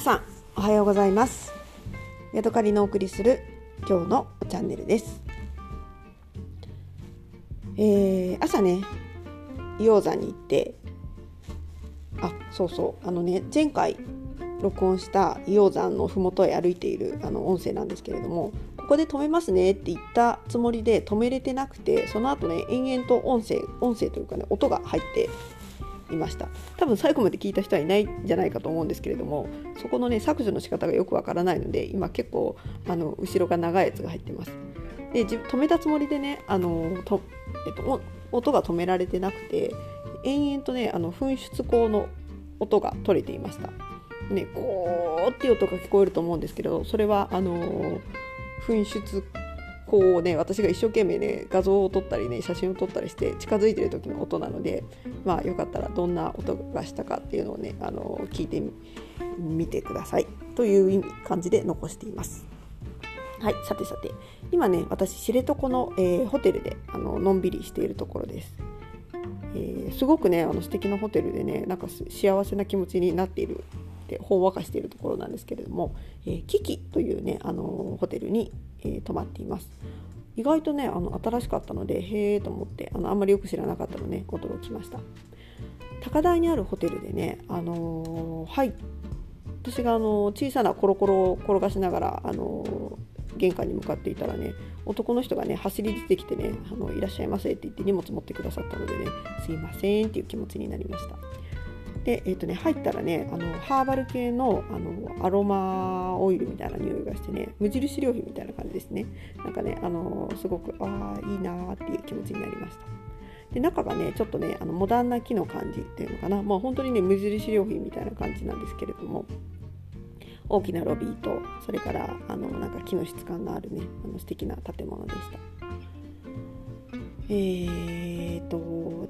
皆さんおはようございます。ヤドカリのお送りする今日のチャンネルです。えー、朝ね硫黄山に行ってあそうそうあのね前回録音した硫黄山の麓へ歩いているあの音声なんですけれどもここで止めますねって言ったつもりで止めれてなくてその後ね延々と音声音声というかね音が入っていました。多分最後まで聞いた人はいないんじゃないかと思うんですけれどもそこのね削除の仕方がよくわからないので今結構あの後ろが長いやつが入ってます。で止めたつもりでねあのと、えっと、音が止められてなくて延々とねあの噴出口の音が取れていました。ねゴーっていう音が聞こえると思うんですけどそれはあの噴出こうね私が一生懸命ね画像を撮ったりね写真を撮ったりして近づいてる時の音なのでまあよかったらどんな音がしたかっていうのをねあの聞いてみてくださいという意味感じで残しています。はいさてさて今ね私知床の、えー、ホテルであののんびりしているところです。えー、すごくねあの素敵なホテルでねなんか幸せな気持ちになっているでほんわかしているところなんですけれども、えー、キキというねあのホテルに、えー、泊まっています。意外とねあの新しかったのでへえと思ってあのあんまりよく知らなかったので、ね、驚きました。高台にあるホテルでねあのー、はい私があの小さなコロコロを転がしながらあの玄関に向かっていたらね男の人がね走り出てきてねあの「いらっしゃいませ」って言って荷物持ってくださったのでね「すいません」っていう気持ちになりました。で、えーとね、入ったらねあのハーバル系のあのアロマオイルみたいな匂いがしてね無印良品みたいな感じですね。なんかねあのすごくああいいなーっていう気持ちになりました。で中がねちょっとねあのモダンな木の感じっていうのかな。まあ本当にね無印良品みたいな感じなんですけれども大きなロビーとそれからあのなんか木の質感のあるねあの素敵な建物でした。えー、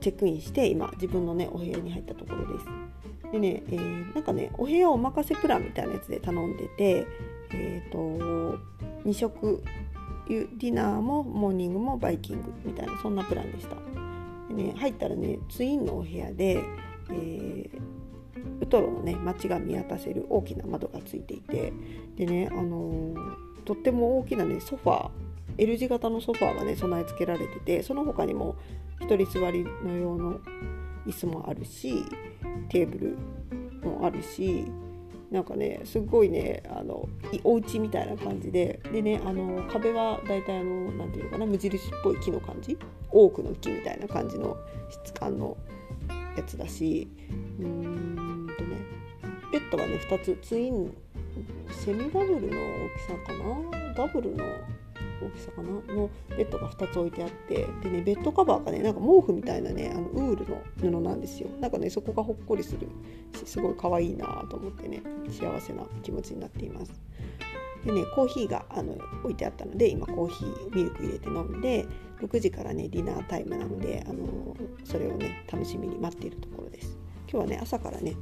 チェックインして今自分のねお部屋に入ったところです。でね、えー、なんかねお部屋お任せプランみたいなやつで頼んでて、えーと、2食ディナーもモーニングもバイキングみたいなそんなプランでした。でね入ったらねツインのお部屋で、えーウトロのね街が見渡せる大きな窓がついていてでね、あのー、とっても大きなねソファー L 字型のソファーがね備え付けられててその他にも1人座りの用の椅子もあるしテーブルもあるしなんかねすごいねあのお家みたいな感じででねあの壁はだいたいあの何て言うのかな無印っぽい木の感じ？多くの木みたいな感じの質感のやつだしうーんとねベッドがね2つツインセミダブルの大きさかな？ダブルの大きさかな？のベッドが2つ置いてあってでねベッドカバーがねなんか毛布みたいなねあのウールの布なんですよ。なんかねそこがほっこりするすごい可愛いなと思ってね幸せな気持ちになっています。でねコーヒーがあの置いてあったので今コーヒーミルク入れて飲んで6時からねディナータイムなのであのそれをね楽しみに待っているところです。今日はね朝からね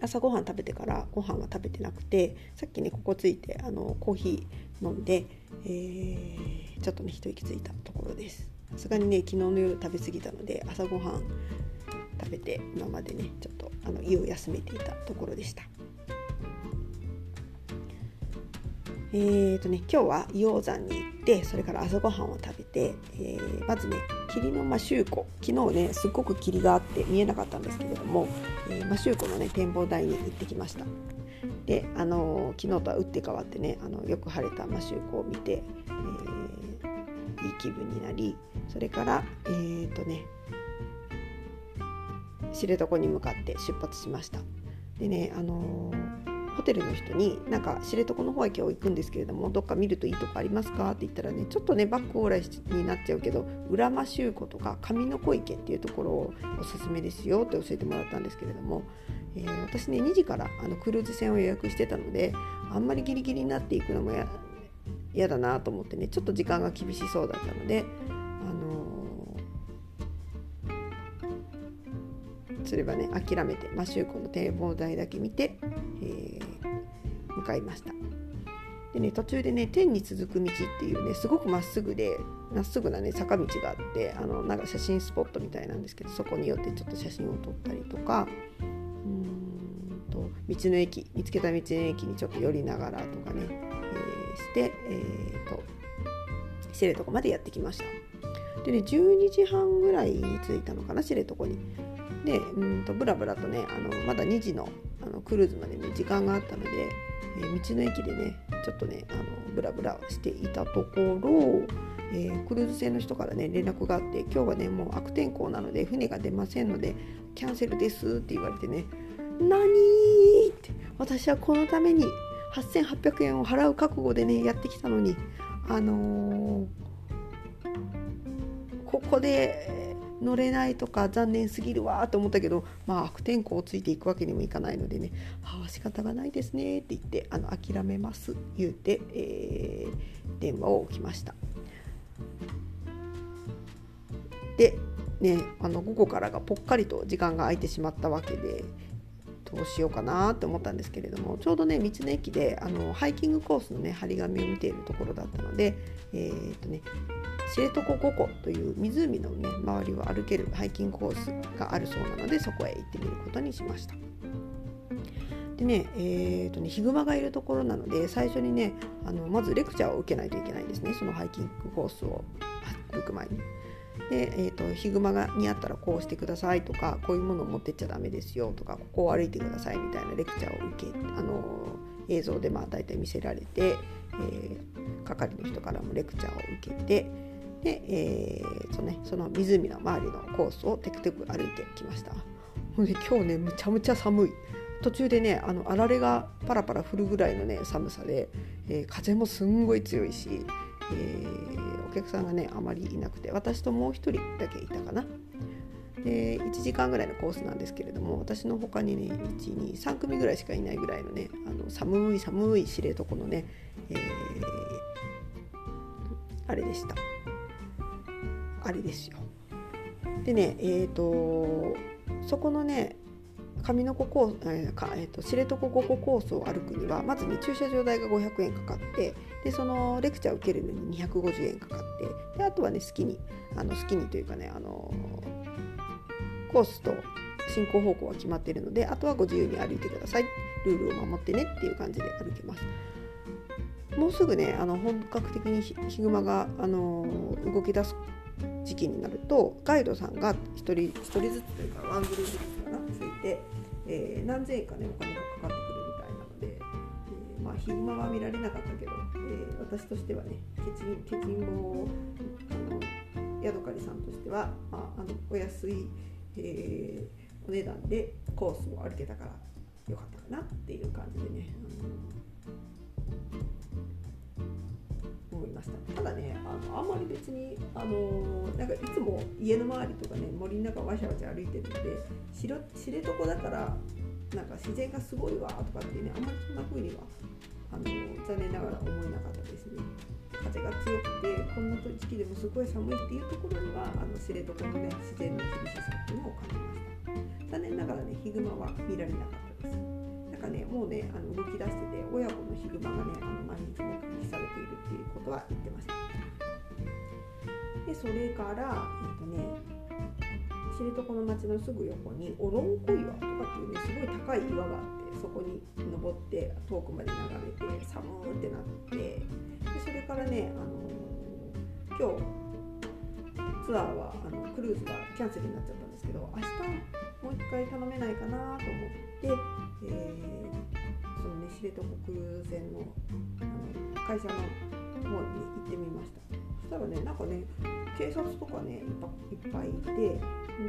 朝ごはん食べてからご飯は食べてなくてさっきねここついてあのコーヒー飲んで、えー、ちょっとね一息ついたところです。さすがにね昨日の夜食べ過ぎたので朝ごはん食べて今までねちょっとあの胃を休めていたところでした。えーとね、今日は硫黄山に行ってそれから朝ごはんを食べて、えー、まずね霧の摩周湖昨日ねすっごく霧があって見えなかったんですけれども、えー、摩周湖のね展望台に行ってきました。で、あのー、昨日とは打って変わってねあのよく晴れた摩周湖を見て、えー、いい気分になりそれからえーとね知床に向かって出発しました。でねあのーホテルの人になんか知床の方へ今日行くんですけれどもどっか見るといいとこありますかって言ったらねちょっとねバックオーライになっちゃうけど浦間修湖とか上の子池っていうところをおすすめですよって教えてもらったんですけれども、えー、私ね2時からあのクルーズ船を予約してたのであんまりギリギリになっていくのも嫌だなと思ってねちょっと時間が厳しそうだったのでそれはね諦めてマシューコの展望台だけ見て、えー、向かいました。でね途中でね天に続く道っていうねすごくまっすぐでまっすぐなね坂道があってあのなんか写真スポットみたいなんですけどそこによってちょっと写真を撮ったりとかうんと道の駅見つけた道の駅にちょっと寄りながらとかね、えー、して、えーと、知床までやってきました。でね12時半ぐらいに着いたのかな知床に。でうんとブラブラとねあのまだ2時のあのクルーズまでね時間があったので、えー、道の駅でねちょっとねあのブラブラしていたところ、えー、クルーズ船の人からね連絡があって今日はねもう悪天候なので船が出ませんのでキャンセルですって言われてね何って私はこのために8800円を払う覚悟でねやってきたのにあのー、ここで乗れないとか残念すぎるわと思ったけどまあ悪天候をついていくわけにもいかないのでね「ああ仕方がないですね」って言ってあの諦めます言うて、えー、電話を置きました。でねあの午後からがぽっかりと時間が空いてしまったわけでどうしようかなって思ったんですけれどもちょうどね道の駅であのハイキングコースのね張り紙を見ているところだったのでえー、っとね知床五湖という湖のね周りを歩けるハイキングコースがあるそうなのでそこへ行ってみることにしました。でね、えーとね、ヒグマがいるところなので最初にねあのまずレクチャーを受けないといけないんですねそのハイキングコースを歩く前に。で、えーと、ヒグマがにあったらこうしてくださいとかこういうものを持ってっちゃダメですよとかここを歩いてくださいみたいなレクチャーを受けあの映像でまあ大体見せられて、えー、係の人からもレクチャーを受けてで、えーとね、その湖の周りのコースをテクテク歩いてきました。ほんで今日ねむちゃむちゃ寒い途中でねあのあられがパラパラ降るぐらいのね寒さで、えー、風もすんごい強いし、えー、客さんがねあまりいなくて私ともう一人だけいたかな。で1時間ぐらいのコースなんですけれども私の他にね123組ぐらいしかいないぐらいのねあの寒い寒い知床のね、えー、あれでしたあれですよでねえっ、ー、とそこのね上の子コース、えーかえーと、知床五湖コースを歩くにはまずね駐車場代が500円かかってでそのレクチャーを受けるのに250円かかってであとはね好きにあの好きにというかねあのコースと進行方向は決まっているのであとはご自由に歩いてくださいルールを守ってねっていう感じで歩けます。もうすぐねあの本格的にヒグマがあの動き出す時期になるとガイドさんが1人 ,1 人ずつというかワングループかなついて、えー、何千円かねお金がかかってくるみたいなので、えー、まあヒグマは見られなかったけど、えー、私としてはねケチケチンボあのヤドカリさんとしては、まあ、あのお安い、えー、お値段でコースを歩けたからよかったかなっていう感じでね。いました。ただねあのあんまり別にあのなんかいつも家の周りとかね森の中わしゃわしゃ歩いてるので知床だからなんか自然がすごいわとかってねあんまりそんな風にはあの残念ながら思えなかったですね。風が強くてこんな時期でもすごい寒いっていうところにはあの知床のね自然の厳しさっていうのを感じました。残念ながらねヒグマは見られなかったです。なんかねもうねあの動き出してて親子のヒグマがねあの毎日目撃されているっていうとは言ってました。でそれからえっ、とね知床の町のすぐ横にオロンコ岩とかっていうねすごい高い岩があってそこに登って遠くまで眺めて寒ーってなってでそれからね、あのー、今日ツアーはあのクルーズがキャンセルになっちゃったんですけど明日もう一回頼めないかなと思ってえー、そのね知床空船のあの会社の方に行ってみました。そしたらねなんかね警察とかねいっぱいいて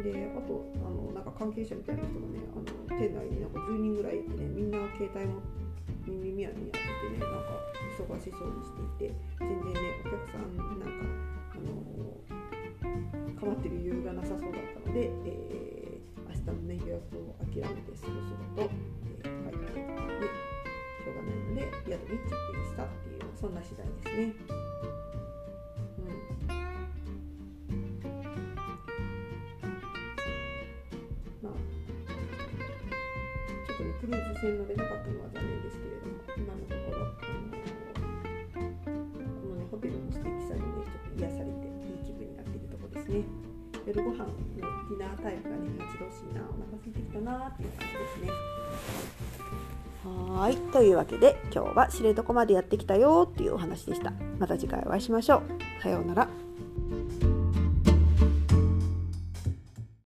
であとあのなんか関係者みたいな人がねあの店内になんか10人ぐらいいてねみんな携帯も耳輪にやってねなんか忙しそうにしていて全然ねお客さんなんかあの構ってる余裕がなさそうだったので、えー、明日のね予約を諦めてそろそろとで宿にチェックインしたっていうそんな次第ですね。うんまあ、ちょっとねクルーズ船乗れなかったのは残念ですけれども今のところ、あのこのねホテルの素敵さにねちょっと癒されていい気分になっているところですね。夜ご飯のディナータイムがね待ち遠しいなお腹空いてきたなっていう感じですね。はいというわけで今日は知床までやってきたよっていうお話でした。また次回お会いしましょう。さようなら。